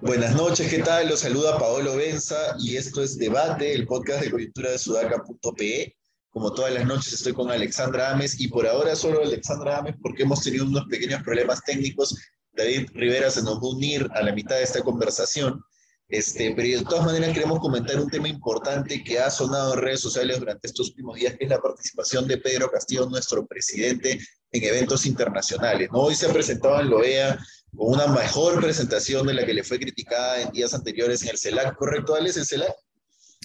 Buenas noches, ¿qué tal? Los saluda Paolo Benza y esto es Debate, el podcast de coyuntura de sudaca.pe. Como todas las noches estoy con Alexandra Ames y por ahora solo Alexandra Ames porque hemos tenido unos pequeños problemas técnicos. David Rivera se nos va a unir a la mitad de esta conversación. Este, pero de todas maneras queremos comentar un tema importante que ha sonado en redes sociales durante estos últimos días, que es la participación de Pedro Castillo, nuestro presidente, en eventos internacionales. ¿no? Hoy se ha presentado en Loea con una mejor presentación de la que le fue criticada en días anteriores en el CELAC, ¿correcto, Alex, el CELAC?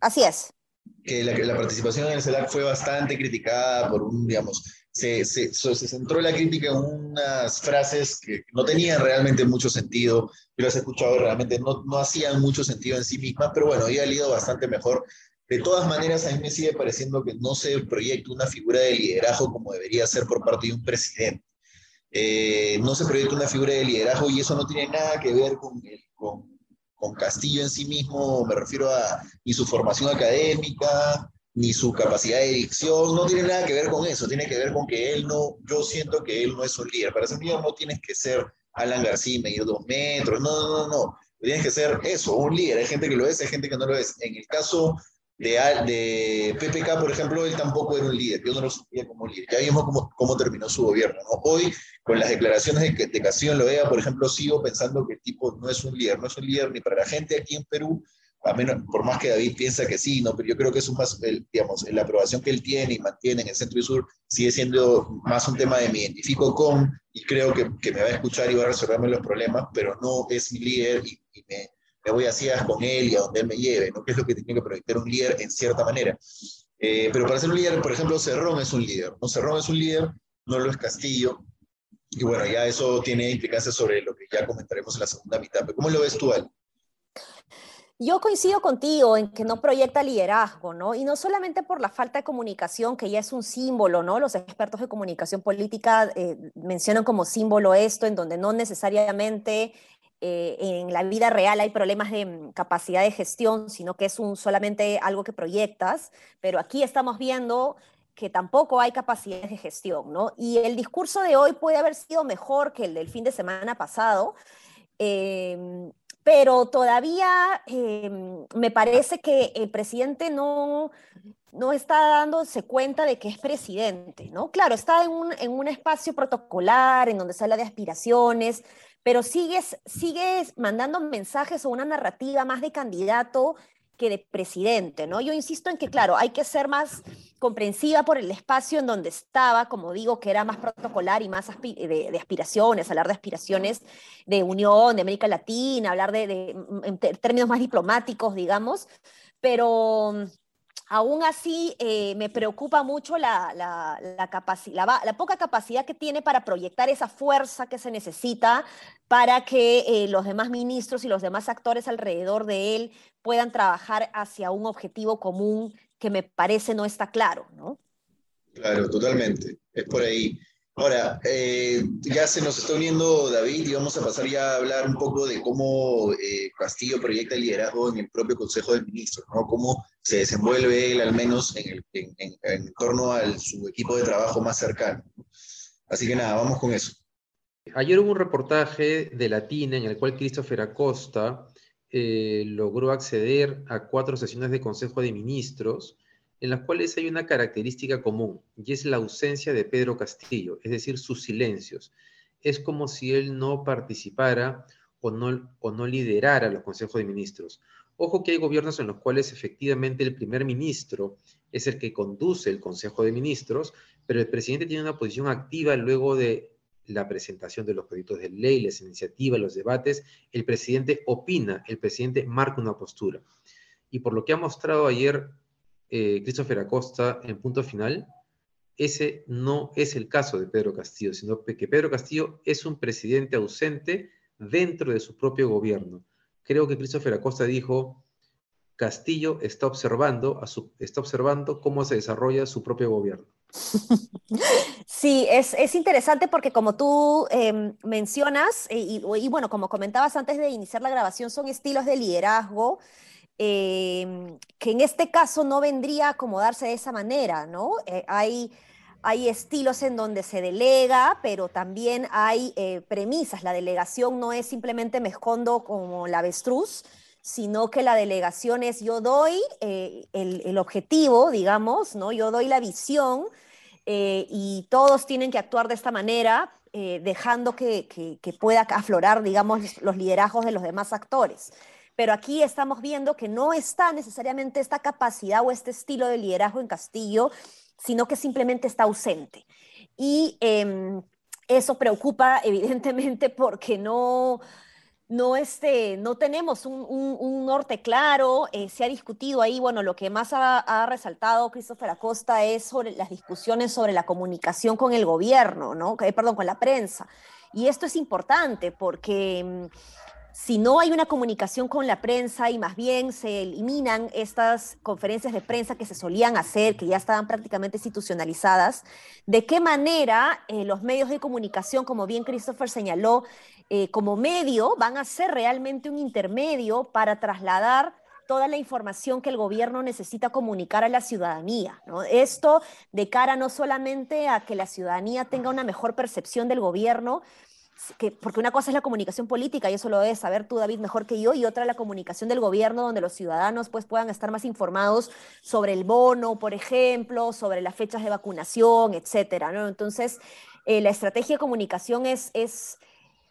Así es. Que la, la participación en el CELAC fue bastante criticada por un, digamos, se, se, se, centró la crítica en unas frases que no tenían realmente mucho sentido, yo las he escuchado realmente no, no hacían mucho sentido en sí mismas, pero bueno, ya ha ido bastante mejor. De todas maneras, a mí me sigue pareciendo que no se proyecta una figura de liderazgo como debería ser por parte de un presidente. Eh, no se proyecta una figura de liderazgo y eso no tiene nada que ver con, con, con, Castillo en sí mismo, me refiero a ni su formación académica, ni su capacidad de dicción, no tiene nada que ver con eso, tiene que ver con que él no, yo siento que él no es un líder. Para ser líder no tienes que ser Alan García, medir dos metros, no, no, no, no, tienes que ser eso, un líder. Hay gente que lo es, hay gente que no lo es. En el caso de, de PPK, por ejemplo, él tampoco era un líder, yo no lo sentía como líder. Ya vimos cómo, terminó su gobierno. ¿no? Hoy, con las declaraciones de, de Castillo en por ejemplo, sigo pensando que el tipo no es un líder, no es un líder ni para la gente aquí en Perú, a menos, por más que David piensa que sí, ¿no? pero yo creo que es un más, el, digamos, la aprobación que él tiene y mantiene en el centro y sur sigue siendo más un tema de me identifico con y creo que, que me va a escuchar y va a resolverme los problemas, pero no es mi líder y, y me, me voy a ciegas con él y a donde él me lleve, ¿no? Que es lo que tiene que proyectar un líder en cierta manera. Eh, pero para ser un líder, por ejemplo, Cerrón es un líder, ¿no? Cerrón es un líder, no lo es Castillo. Y bueno, ya eso tiene implicancias sobre lo que ya comentaremos en la segunda mitad. Pero ¿cómo lo ves tú, Al? Yo coincido contigo en que no proyecta liderazgo, ¿no? Y no solamente por la falta de comunicación, que ya es un símbolo, ¿no? Los expertos de comunicación política eh, mencionan como símbolo esto, en donde no necesariamente eh, en la vida real hay problemas de mm, capacidad de gestión, sino que es un, solamente algo que proyectas, pero aquí estamos viendo que tampoco hay capacidades de gestión, ¿no? Y el discurso de hoy puede haber sido mejor que el del fin de semana pasado, eh, pero todavía eh, me parece que el presidente no, no está dándose cuenta de que es presidente, ¿no? Claro, está en un, en un espacio protocolar, en donde se habla de aspiraciones, pero sigues, sigues mandando mensajes o una narrativa más de candidato que de presidente, ¿no? Yo insisto en que, claro, hay que ser más comprensiva por el espacio en donde estaba, como digo, que era más protocolar y más de, de, aspiraciones, hablar de aspiraciones de unión, de América Latina, hablar de, de en términos más diplomáticos, digamos, pero Aún así, eh, me preocupa mucho la, la, poca capacidad que tiene para proyectar esa fuerza que se necesita para que eh, los demás ministros y los demás actores alrededor de él puedan trabajar hacia un objetivo común que me parece no está claro, ¿no? Claro, totalmente. Es por ahí. Ahora, eh, ya se nos está uniendo David y vamos a pasar ya a hablar un poco de cómo eh, Castillo proyecta el liderazgo en el propio Consejo de Ministros, ¿no? Cómo se desenvuelve él, al menos en, el, en, en, torno a su equipo de trabajo más cercano. Así que nada, vamos con eso. Ayer hubo un reportaje de Latina en el cual Christopher Acosta eh, logró acceder a cuatro sesiones de Consejo de Ministros en las cuales hay una característica común, y es la ausencia de Pedro Castillo, es decir, sus silencios. Es como si él no participara o no, o no liderara los consejos de ministros. Ojo que hay gobiernos en los cuales efectivamente el primer ministro es el que conduce el consejo de ministros, pero el presidente tiene una posición activa luego de la presentación de los proyectos de ley, las iniciativas, los debates. El presidente opina, el presidente marca una postura. Y por lo que ha mostrado ayer eh, Christopher Acosta en punto final, ese no es el caso de Pedro Castillo, sino que Pedro Castillo es un presidente ausente dentro de su propio gobierno. Creo que Christopher Acosta dijo, Castillo está observando, a su, está observando cómo se desarrolla su propio gobierno. Sí, es, es interesante porque como tú eh, mencionas, y, y, bueno, como comentabas antes de iniciar la grabación, son estilos de liderazgo em, que en este caso no vendría a acomodarse de esa manera, ¿no? Eh, hay, hay estilos en donde se delega, pero también hay eh, premisas. La delegación no es simplemente me escondo como la avestruz, sino que la delegación es yo doy el, el, objetivo, digamos, ¿no? Yo doy la visión y todos tienen que actuar de esta manera, eh, dejando que, pueda aflorar, digamos, los liderazgos de los demás actores. Pero aquí estamos viendo que no está necesariamente esta capacidad o este estilo de liderazgo en Castillo, sino que simplemente está ausente. Y em, eso preocupa, evidentemente, porque no, no, este, no tenemos un, norte claro, eh, se ha discutido ahí, bueno, lo que más ha, resaltado Christopher Acosta es sobre las discusiones sobre la comunicación con el gobierno, ¿no? Eh, perdón, con la prensa. Y esto es importante porque mm, si no hay una comunicación con la prensa y más bien se eliminan estas conferencias de prensa que se solían hacer, que ya estaban prácticamente institucionalizadas, ¿de qué manera eh, los medios de comunicación, como bien Christopher señaló, eh, como medio van a ser realmente un intermedio para trasladar toda la información que el gobierno necesita comunicar a la ciudadanía. Esto de cara no solamente a que la ciudadanía tenga una mejor percepción del gobierno, que, porque una cosa es la comunicación política, y eso lo debes saber tú, David, mejor que yo, y otra la comunicación del gobierno, donde los ciudadanos pues, puedan estar más informados sobre el bono, por ejemplo, sobre las fechas de vacunación, etcétera. ¿no? Entonces, eh, la estrategia de comunicación es, es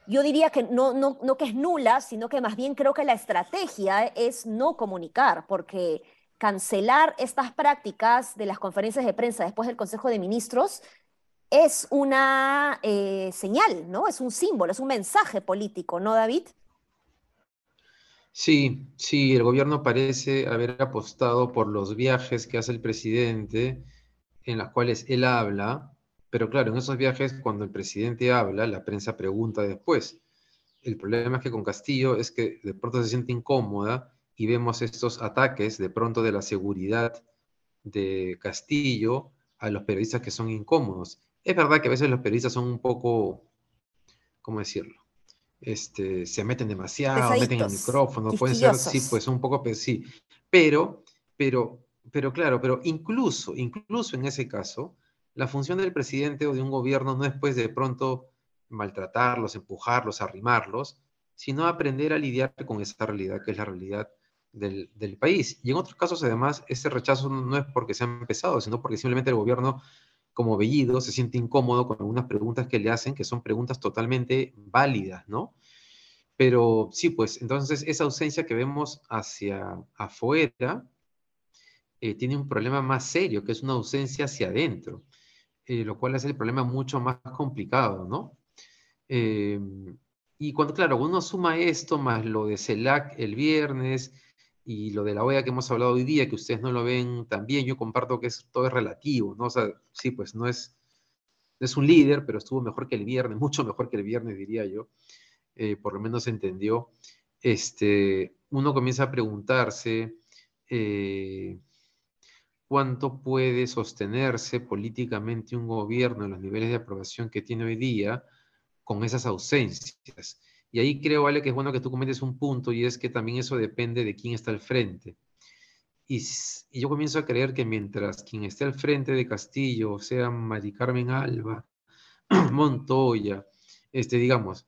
yo diría que no, no, no que es nula, sino que más bien creo que la estrategia es no comunicar, porque cancelar estas prácticas de las conferencias de prensa después del Consejo de Ministros es una eh, señal, ¿no? Es un símbolo, es un mensaje político, ¿no, David? Sí, sí, el gobierno parece haber apostado por los viajes que hace el presidente, en los cuales él habla, pero claro, en esos viajes, cuando el presidente habla, la prensa pregunta después. El problema es que con Castillo es que de pronto se siente incómoda y vemos estos ataques de pronto de la seguridad de Castillo a los periodistas que son incómodos. Es verdad que a veces los periodistas son un poco, ¿cómo decirlo? Este, se meten demasiado, meten el micrófono, pueden ser, sí, pues un poco, sí, pero, pero, pero claro, pero incluso, incluso en ese caso, la función del presidente o de un gobierno no es pues de pronto maltratarlos, empujarlos, arrimarlos, sino aprender a lidiar con esa realidad que es la realidad del, país. Y en otros casos, además, ese rechazo no es porque se ha empezado, sino porque simplemente el gobierno, como vellido, se siente incómodo con algunas preguntas que le hacen, que son preguntas totalmente válidas, ¿no? Pero sí, pues entonces esa ausencia que vemos hacia afuera eh, tiene un problema más serio, que es una ausencia hacia adentro. Eh, lo cual hace el problema mucho más complicado, ¿no? Eh, y cuando, claro, uno suma esto más lo de CELAC el viernes y lo de la OEA que hemos hablado hoy día, que ustedes no lo ven tan bien, yo comparto que es, todo es relativo, ¿no? O sea, sí, pues no es, es un líder, pero estuvo mejor que el viernes, mucho mejor que el viernes, diría yo, eh, por lo menos entendió. Este, uno comienza a preguntarse, cuánto puede sostenerse políticamente un gobierno en los niveles de aprobación que tiene hoy día con esas ausencias. Y ahí creo, Vale, que es bueno que tú comentes un punto y es que también eso depende de quién está al frente. Y, yo comienzo a creer que mientras quien esté al frente de Castillo, sea Mari Carmen Alba, Montoya, este, digamos,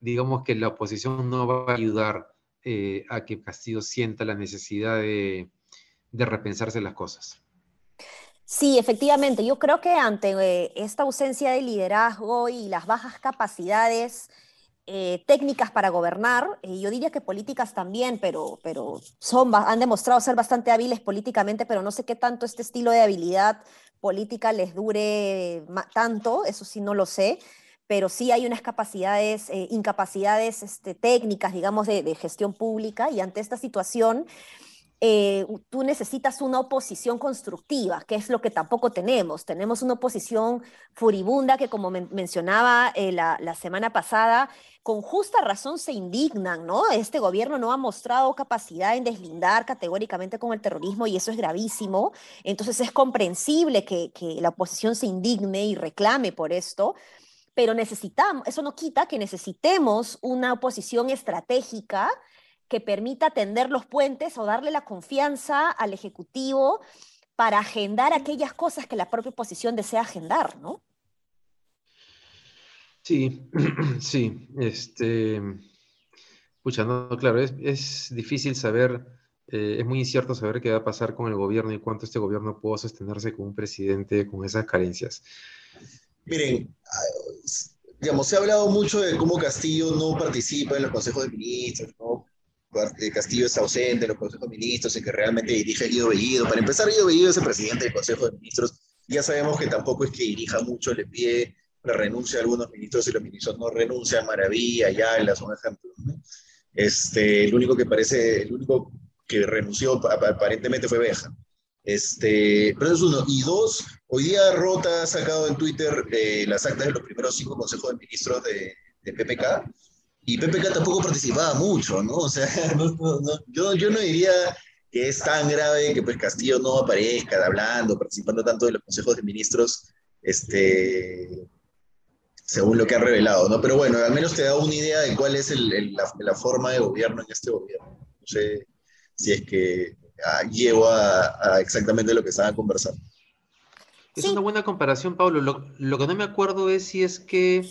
digamos que la oposición no va a ayudar eh, a que Castillo sienta la necesidad de, de repensarse las cosas. Sí, efectivamente. Yo creo que ante eh, esta ausencia de liderazgo y las bajas capacidades eh, técnicas para gobernar, y yo diría que políticas también, pero, pero son, han demostrado ser bastante hábiles políticamente, pero no sé qué tanto este estilo de habilidad política les dure tanto, eso sí no lo sé, pero sí hay unas capacidades, eh, incapacidades este, técnicas, digamos, de, de gestión pública, y ante esta situación eh, tú necesitas una oposición constructiva, que es lo que tampoco tenemos. Tenemos una oposición furibunda que, como mencionaba eh, la, semana pasada, con justa razón se indignan, ¿no? Este gobierno no ha mostrado capacidad en deslindar categóricamente con el terrorismo y eso es gravísimo. Entonces es comprensible que, que la oposición se indigne y reclame por esto pero necesitamos, eso no quita que necesitemos una oposición estratégica que permita tender los puentes o darle la confianza al Ejecutivo para agendar aquellas cosas que la propia oposición desea agendar, ¿no? Sí, sí, este, pucha, no, claro, es, difícil saber, eh, es muy incierto saber qué va a pasar con el gobierno y cuánto este gobierno puede sostenerse con un presidente con esas carencias. Miren, digamos, se ha hablado mucho de cómo Castillo no participa en los consejos de ministros, ¿no? Castillo es ausente en los consejos de ministros, y que realmente dirige Guido Bellido. Para empezar, Guido Bellido es el presidente del Consejo de Ministros. Ya sabemos que tampoco es que dirija mucho, le pide la renuncia a algunos ministros y los ministros no renuncian, Maravilla, Ayala, son ejemplos. ¿no? Este, el único que parece, el único que renunció aparentemente fue Beja. Este, pero eso es uno. Y dos, hoy día Rota ha sacado en Twitter eh, las actas de los primeros cinco consejos de ministros de, de PPK, y PPK tampoco participaba mucho, ¿no? O sea, yo, yo no diría que es tan grave que pues Castillo no aparezca hablando, participando tanto de los consejos de ministros, este, según lo que ha revelado, ¿no? Pero bueno, al menos te da una idea de cuál es la, forma de gobierno en este gobierno. No sé si es que ah, llevo a, exactamente lo que estaban conversando. Es una buena comparación, Pablo. Lo, lo, que no me acuerdo es si es que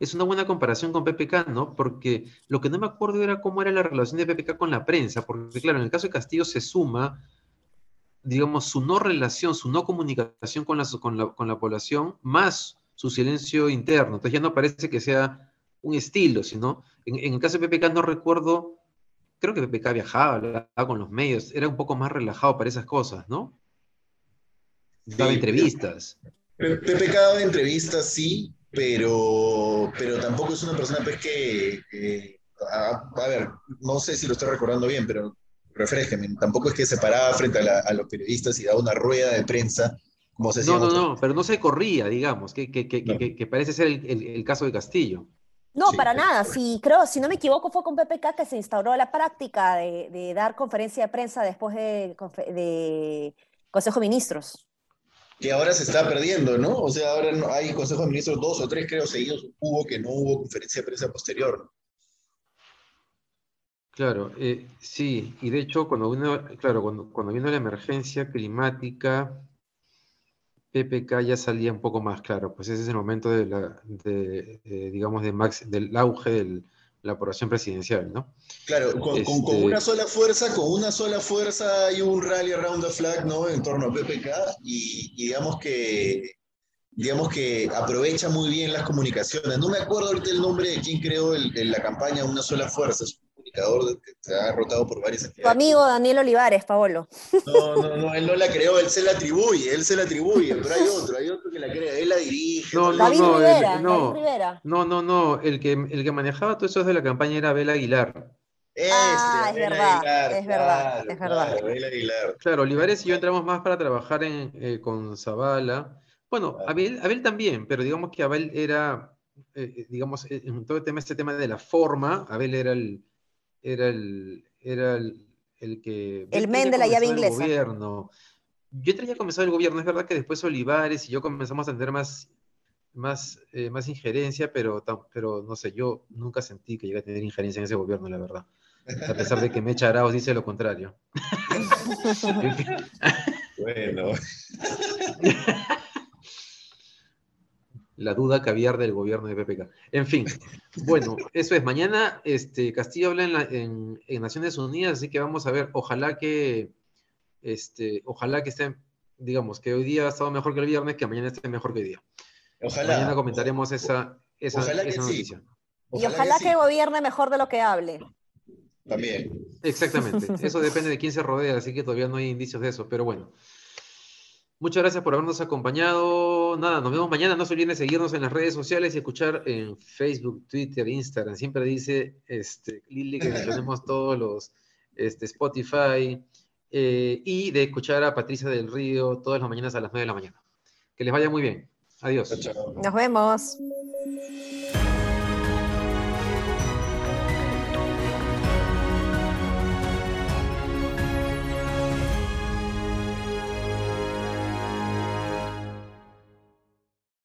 es una buena comparación con PPK, ¿no? Porque lo que no me acuerdo era cómo era la relación de PPK con la prensa, porque claro, en el caso de Castillo se suma, digamos, su no relación, su no comunicación con la, con la, con la población, más su silencio interno. Entonces ya no parece que sea un estilo, sino, en, en el caso de PPK no recuerdo, creo que PPK viajaba, hablaba con los medios, era un poco más relajado para esas cosas, ¿no? Daba entrevistas. PPK daba entrevistas, sí, pero, pero tampoco es una persona pues, que, a, ver, no sé si lo estoy recordando bien, pero refresqueme, tampoco es que se paraba frente a, a, los periodistas y daba una rueda de prensa. Como se no, no, no, pero no se corría, digamos, que, que, que, no. que parece ser el, el, el, caso de Castillo. No, sí, para nada. Sí, creo, si no me equivoco, fue con PPK que se instauró la práctica de, de dar conferencia de prensa después de, de Consejo de Ministros que ahora se está perdiendo, ¿no? O sea, ahora hay Consejo de Ministros, dos o tres creo seguidos hubo que no hubo conferencia de prensa posterior. Claro, eh, sí, y de hecho cuando vino, claro, cuando, cuando vino la emergencia climática, PPK ya salía un poco más claro, pues ese es el momento de la, de, eh, digamos, del auge del, la aprobación presidencial, ¿no? Claro, con, este... con, con, una sola fuerza, con una sola fuerza hay un rally around the flag, ¿no? En torno a PPK y, y, digamos que digamos que aprovecha muy bien las comunicaciones. No me acuerdo ahorita el nombre de quién creó el, el, la campaña Una sola fuerza, comunicador que se ha rotado por varias entidades. Tu amigo Daniel Olivares, Paolo. No, no, no, él no la creó, él se la atribuye, él se la atribuye, pero hay otro, hay otro que la crea, él la dirige. No, no, David, no, Rivera, el, no, David Rivera. No, no, no, el que, el que manejaba todo eso de la campaña era Abel Aguilar. Este, ah, es verdad, Aguilar, es verdad, claro, es verdad. Claro, Aguilar. claro, Olivares y yo entramos más para trabajar en, eh, con Zavala. Bueno, Abel, Abel también, pero digamos que Abel era, eh, digamos, en todo el tema, este tema de la forma, Abel era el, era el, era el, el que... El men de la llave inglesa. Gobierno. Yo entré ya a comenzar el gobierno, es verdad que después Olivares y yo comenzamos a tener más, más, eh, más injerencia, pero, pero no sé, yo nunca sentí que llegué a tener injerencia en ese gobierno, la verdad. A pesar de que Mecha Arauz dice lo contrario. bueno. la duda caviar del gobierno de PPK. En fin, bueno, eso es. Mañana este, Castillo habla en, la, en, en, Naciones Unidas, así que vamos a ver, ojalá que, este, ojalá que esté, digamos, que hoy día ha estado mejor que el viernes, que mañana esté mejor que hoy día. Ojalá. Mañana comentaremos esa, esa, ojalá esa noticia. Sí. Ojalá y ojalá que, que, gobierne mejor de lo que hable. También. Exactamente. Eso depende de quién se rodea, así que todavía no hay indicios de eso, pero bueno. Muchas gracias por habernos acompañado. Nada, nos vemos mañana. No se olviden de seguirnos en las redes sociales y escuchar en Facebook, Twitter, Instagram. Siempre dice este, Lili que tenemos todos los este, Spotify eh, y de escuchar a Patricia del Río todas las mañanas a las 9 de la mañana. Que les vaya muy bien. Adiós. Nos vemos.